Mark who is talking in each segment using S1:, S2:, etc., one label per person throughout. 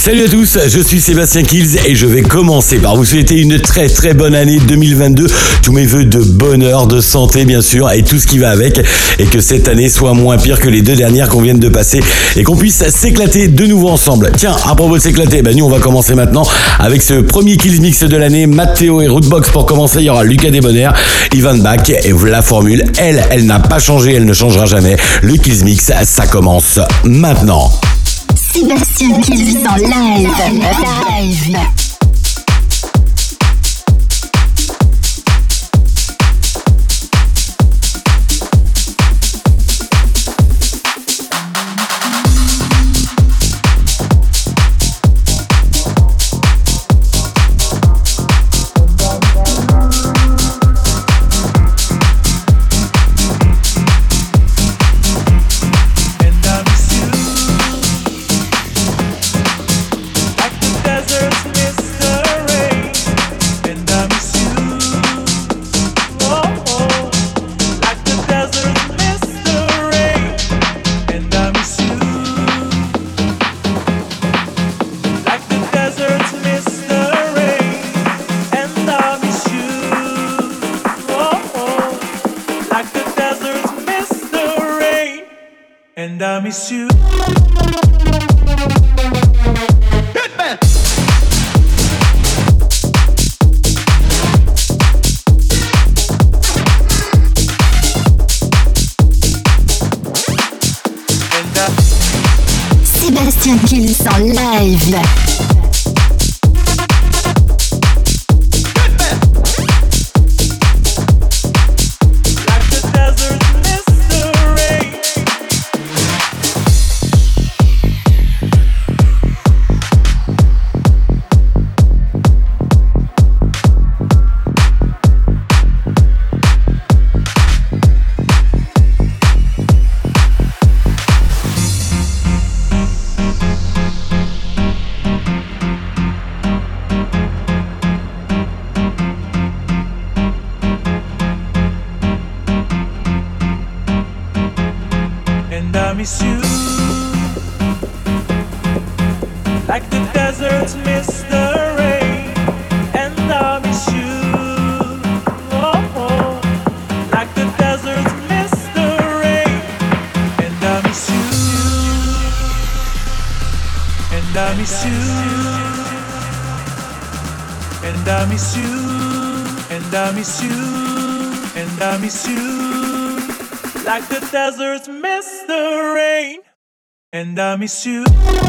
S1: Salut à tous, je suis Sébastien Kills et je vais commencer par vous souhaiter une très très bonne année 2022. Tous mes voeux de bonheur, de santé bien sûr et tout ce qui va avec et que cette année soit moins pire que les deux dernières qu'on vient de passer et qu'on puisse s'éclater de nouveau ensemble. Tiens, à propos de s'éclater, ben nous on va commencer maintenant avec ce premier Kills Mix de l'année. Matteo et Rootbox pour commencer, il y aura Lucas Desbonheur, Ivan Bach et la formule, elle, elle n'a pas changé, elle ne changera jamais. Le Kills Mix, ça commence maintenant.
S2: Sébastien Kills en live. Live. Live.
S3: I miss you.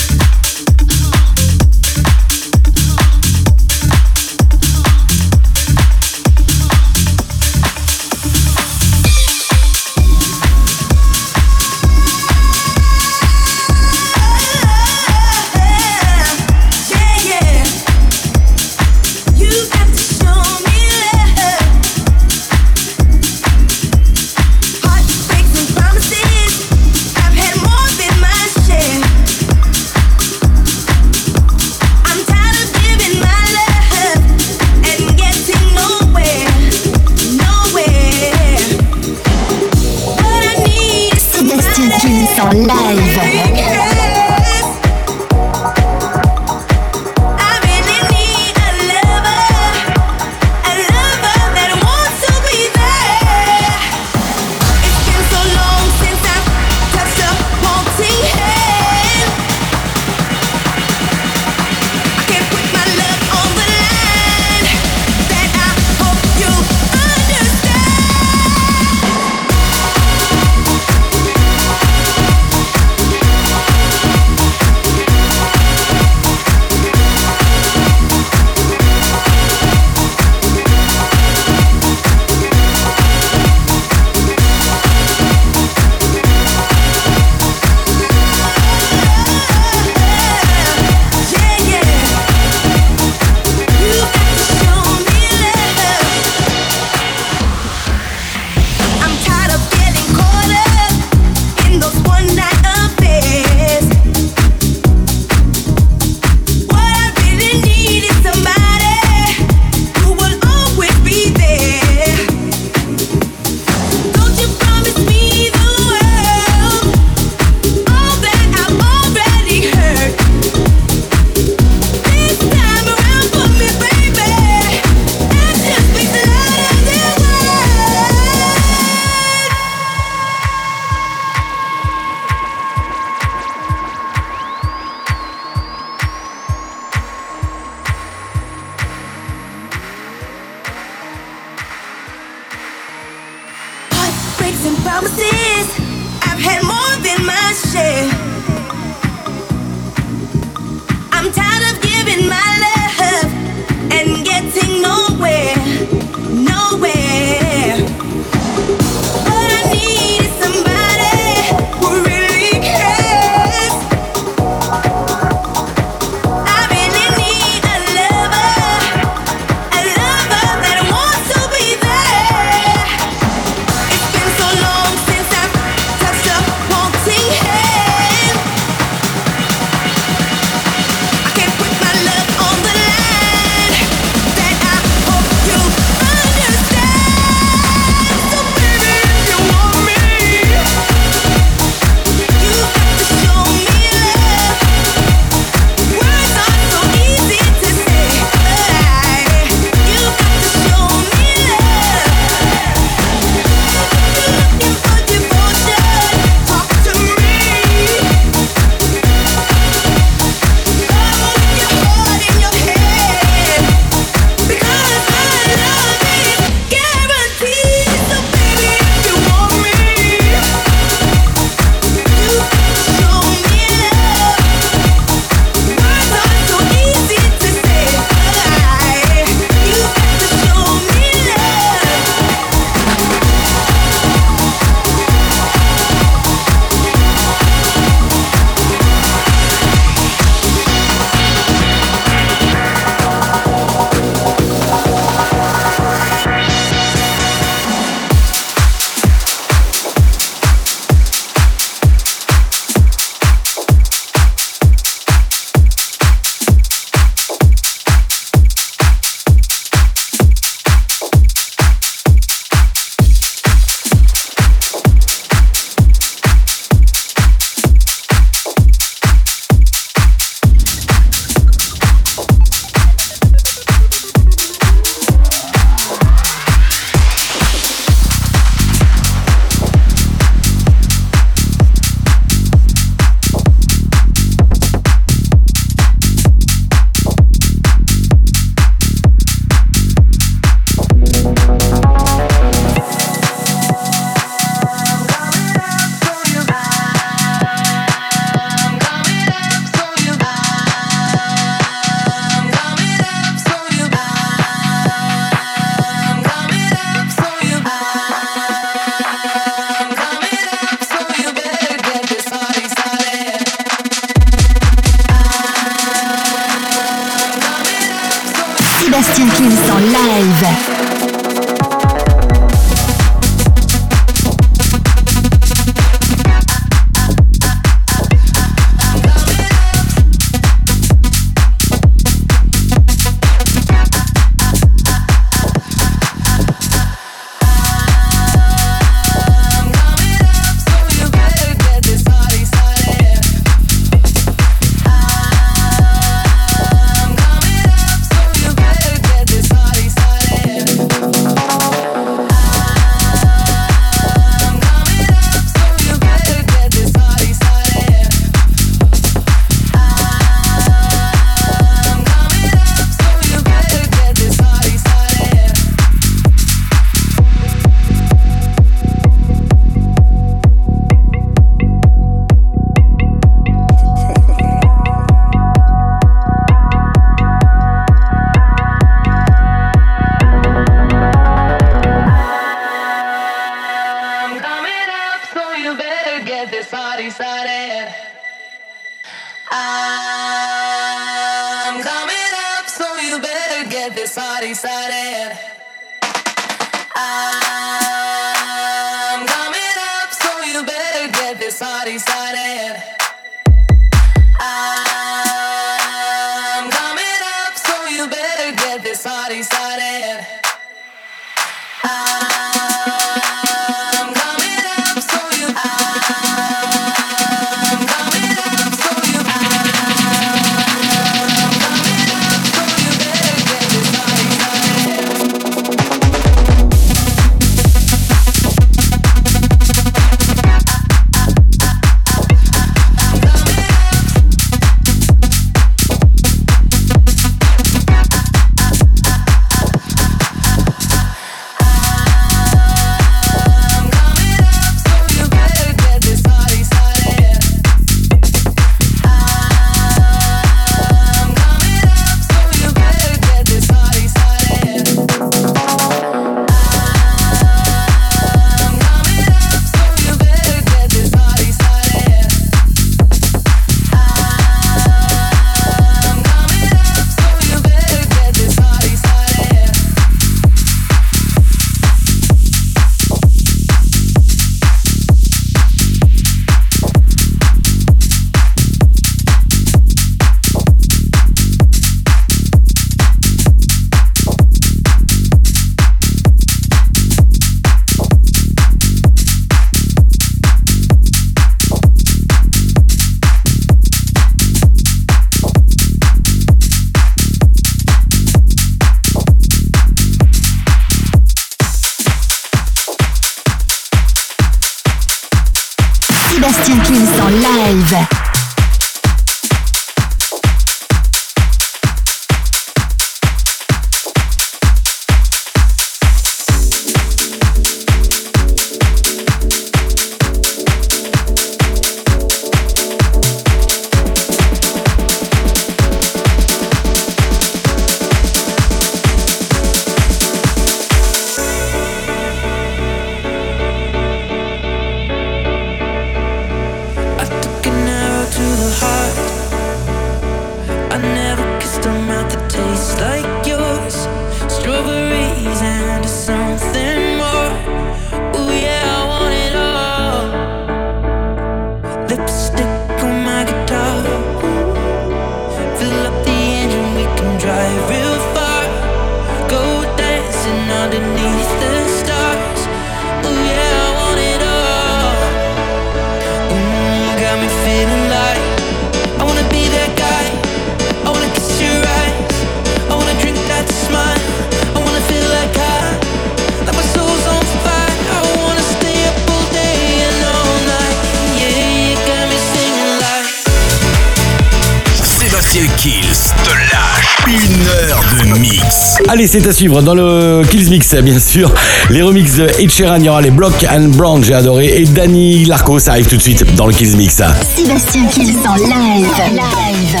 S1: C'est à suivre dans le Kills Mix, bien sûr. Les remixes de Ed Sheeran, il y aura les Block and Brown, j'ai adoré. Et Danny Larco, ça arrive tout de suite dans le Kills Mix.
S4: Sébastien Kills en live. live.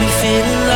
S5: me feeling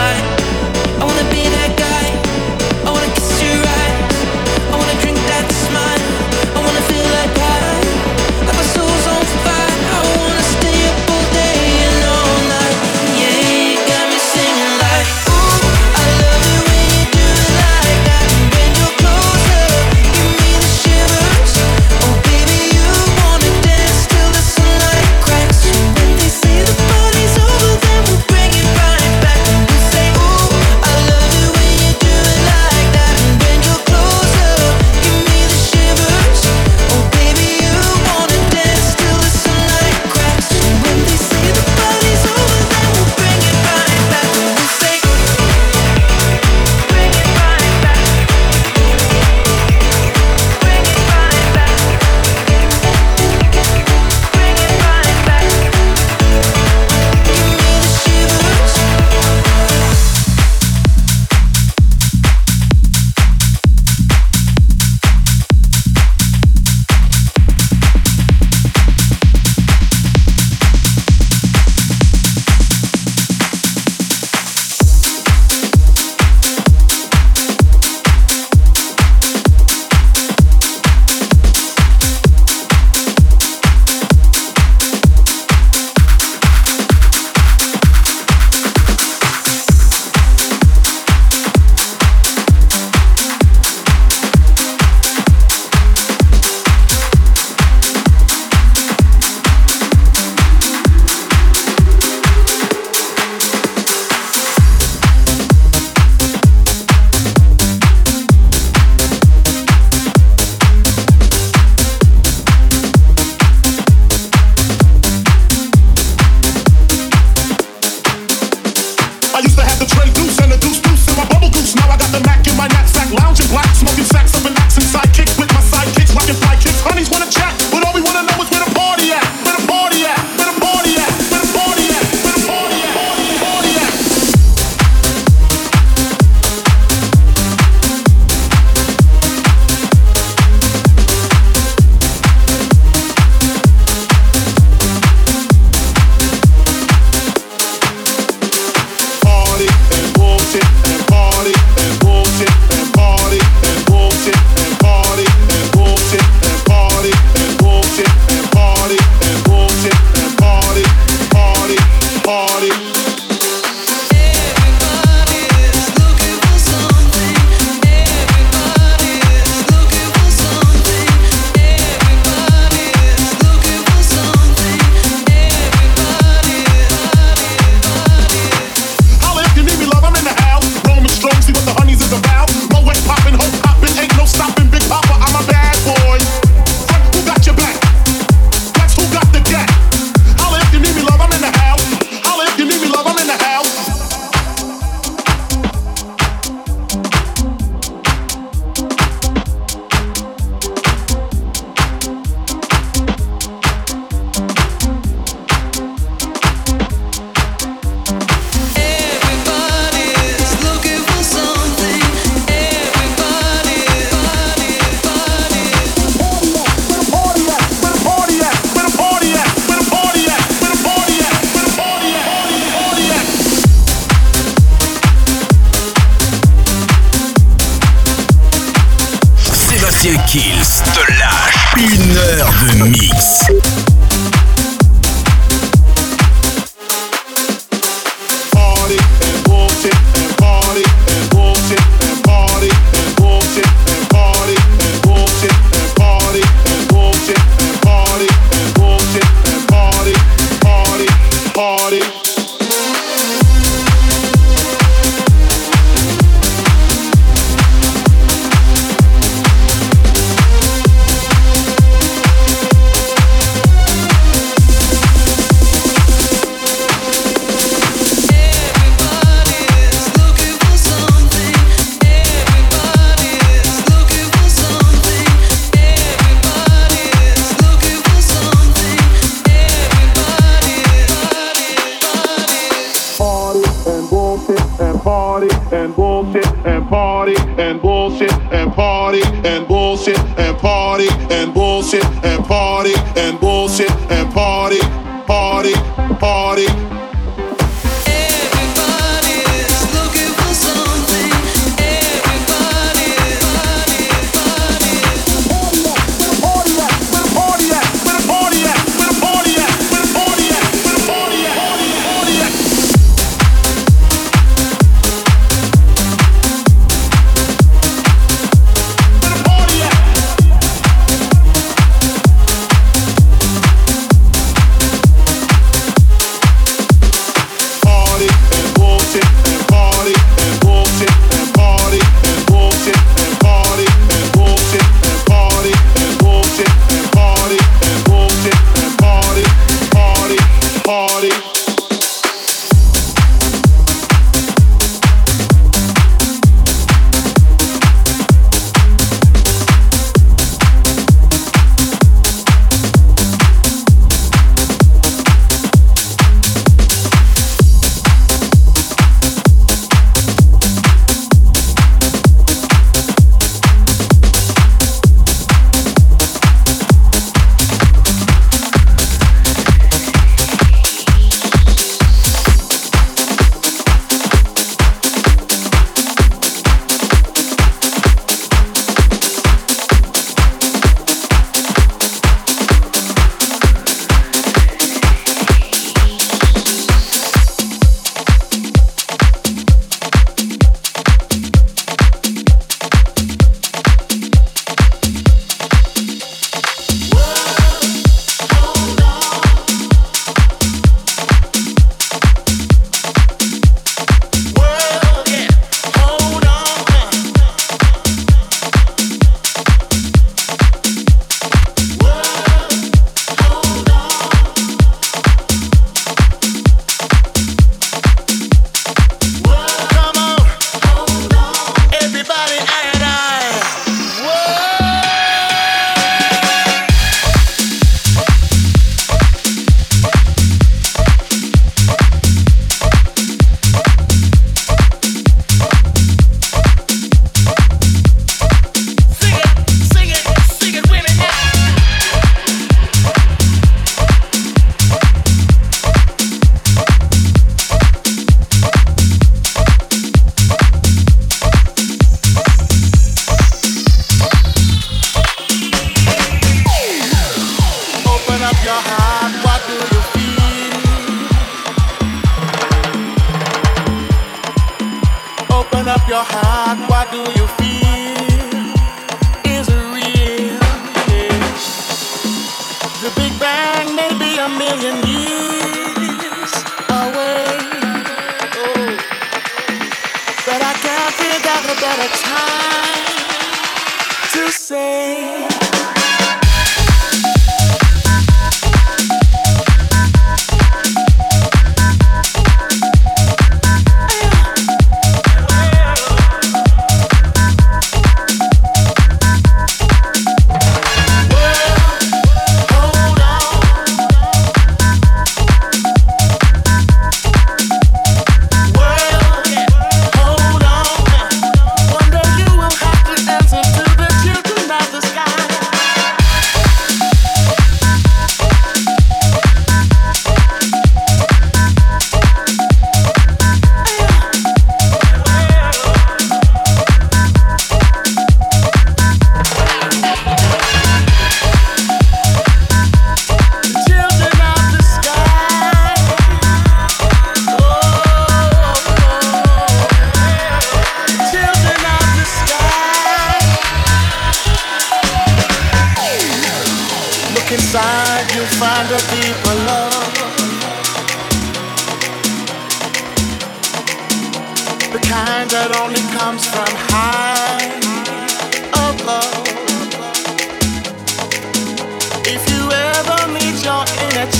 S6: Kills te lâche une heure de mix.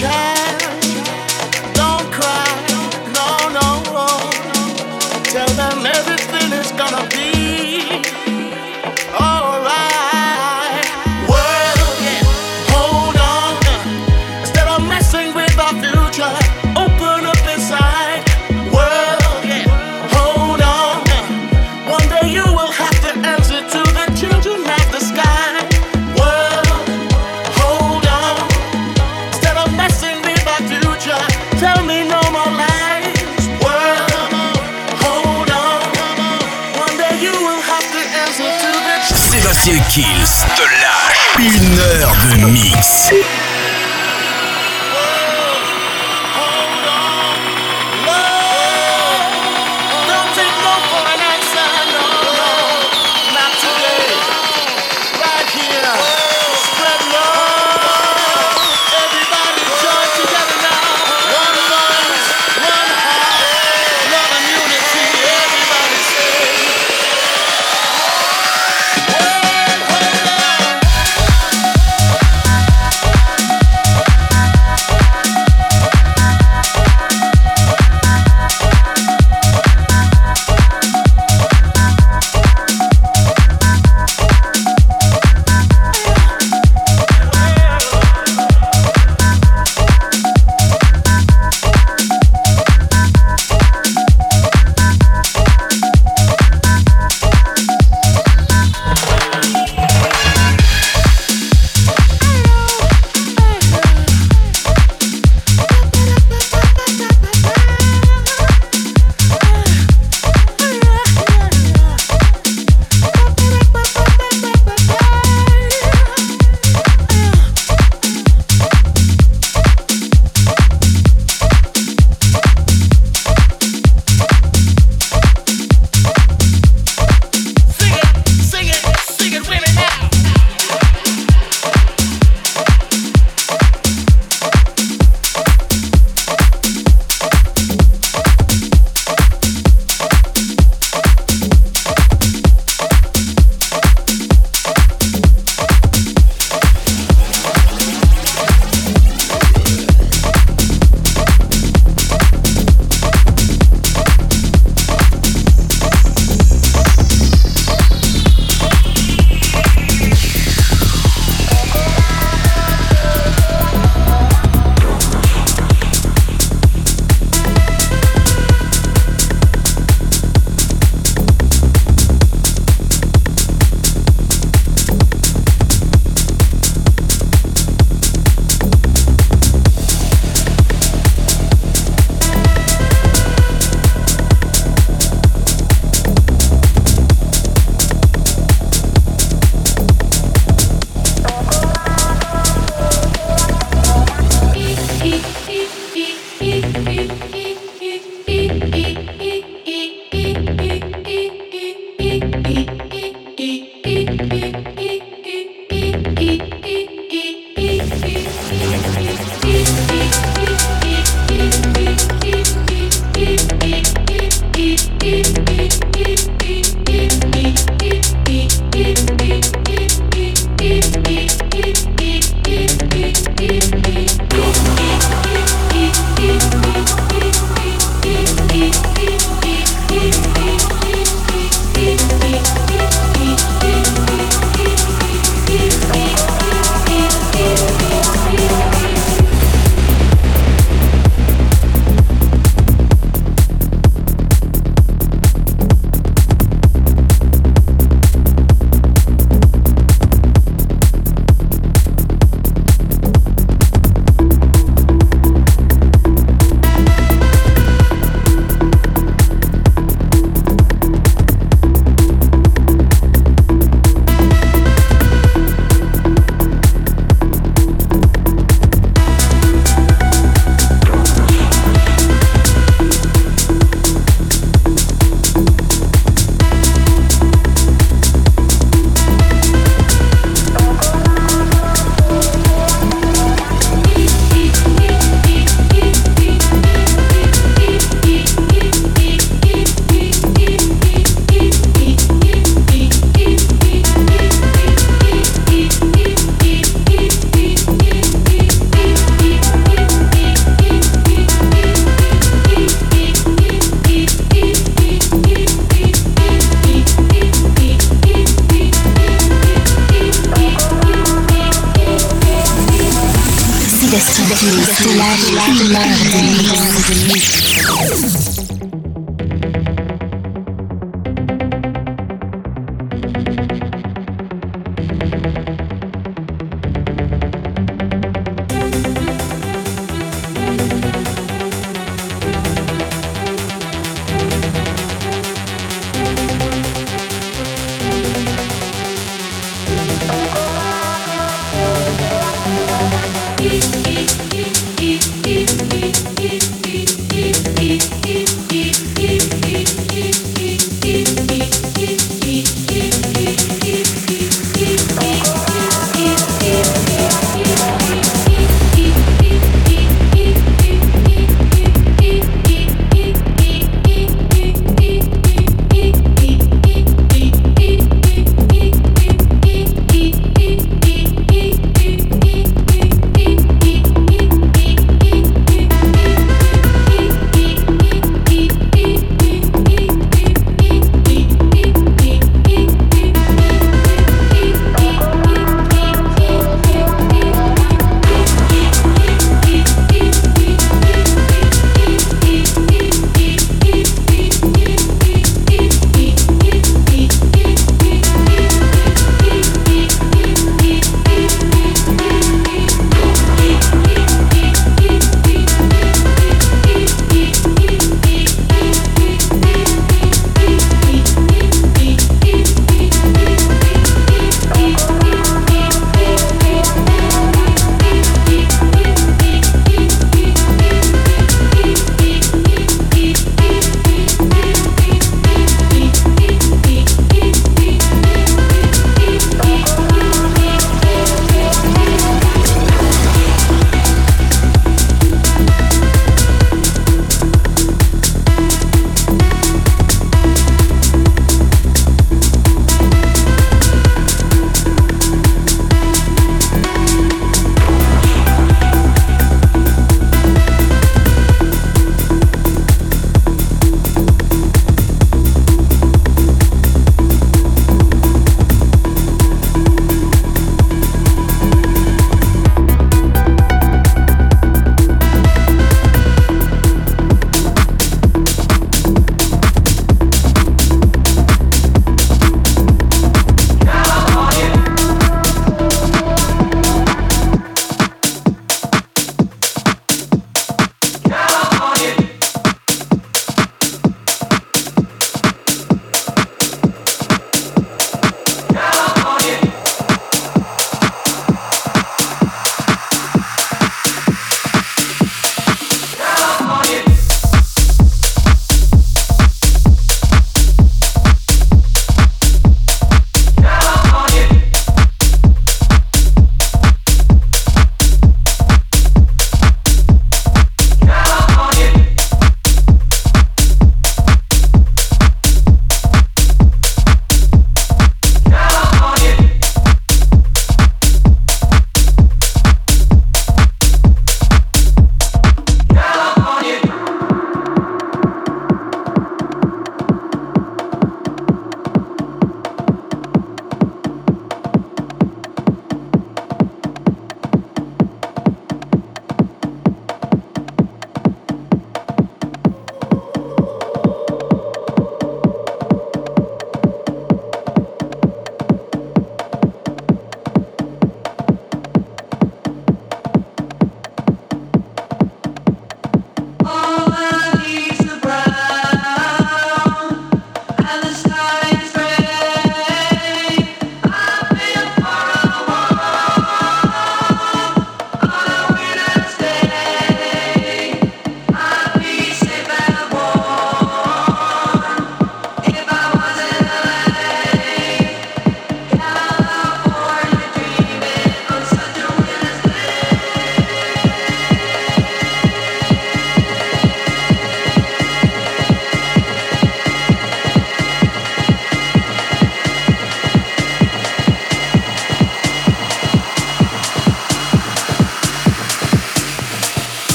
S7: Yeah.
S8: Une heure de mix.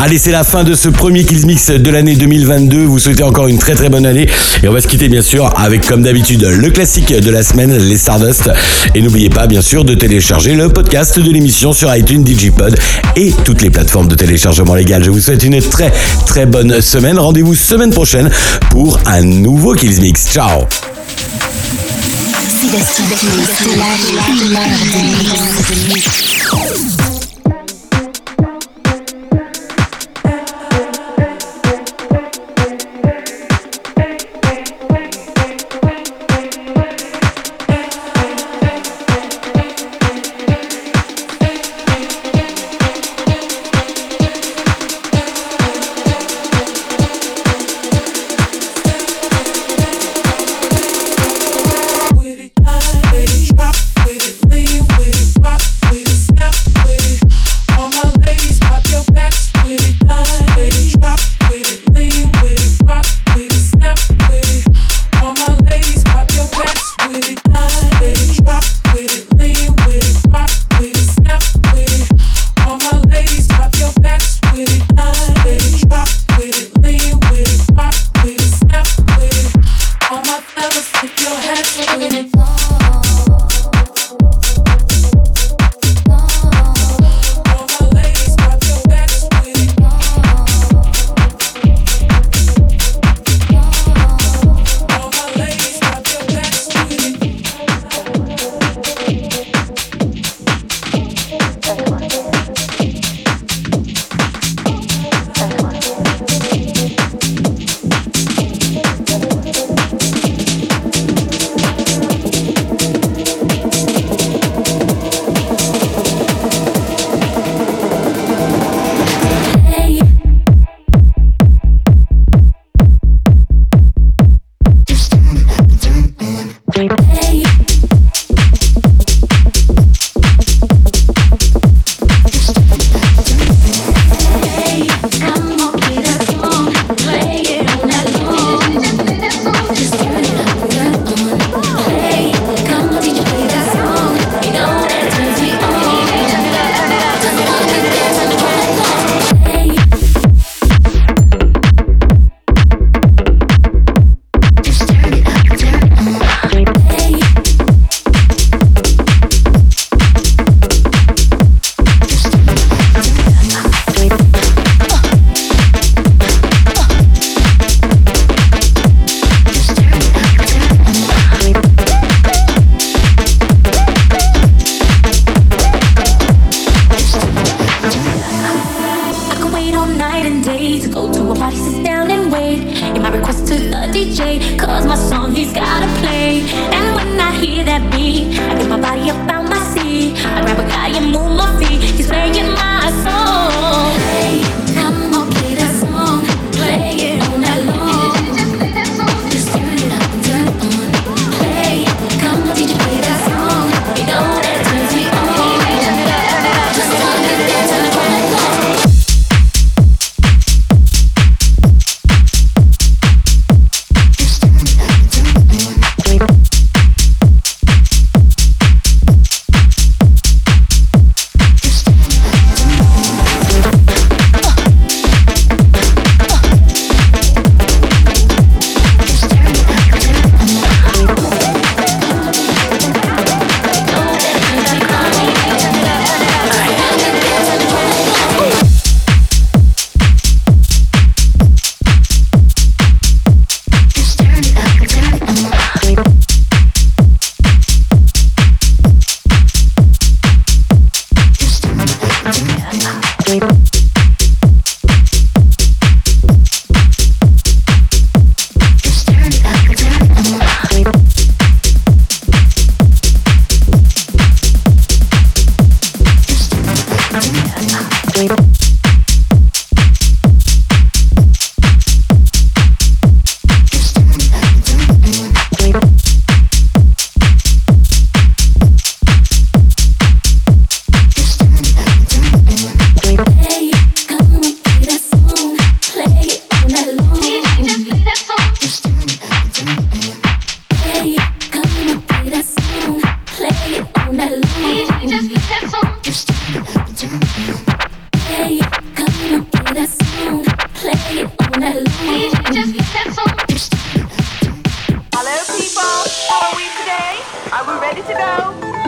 S9: Allez, c'est la fin de ce premier Kills Mix de l'année 2022. Vous souhaitez encore une très très bonne année. Et on va se quitter bien sûr avec comme d'habitude le classique de la semaine, les Stardust. Et n'oubliez pas bien sûr de télécharger le podcast de l'émission sur iTunes, Digipod et toutes les plateformes de téléchargement légal. Je vous souhaite une très très bonne semaine. Rendez-vous semaine prochaine pour un nouveau Kills Mix. Ciao.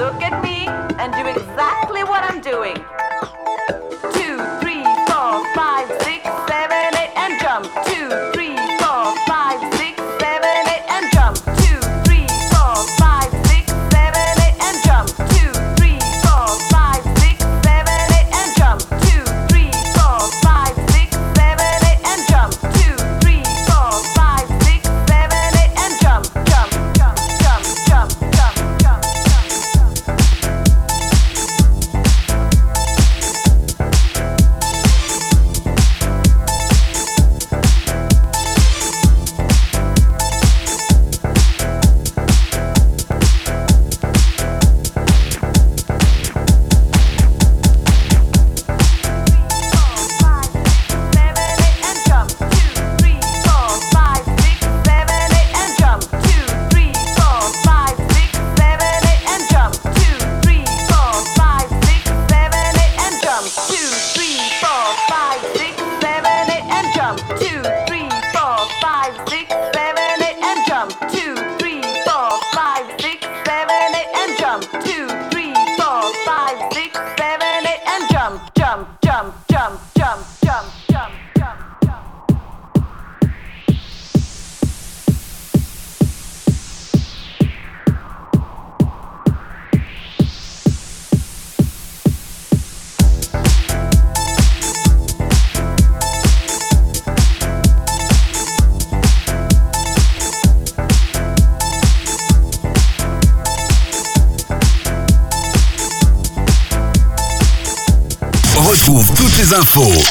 S10: Look at me
S11: and
S12: doing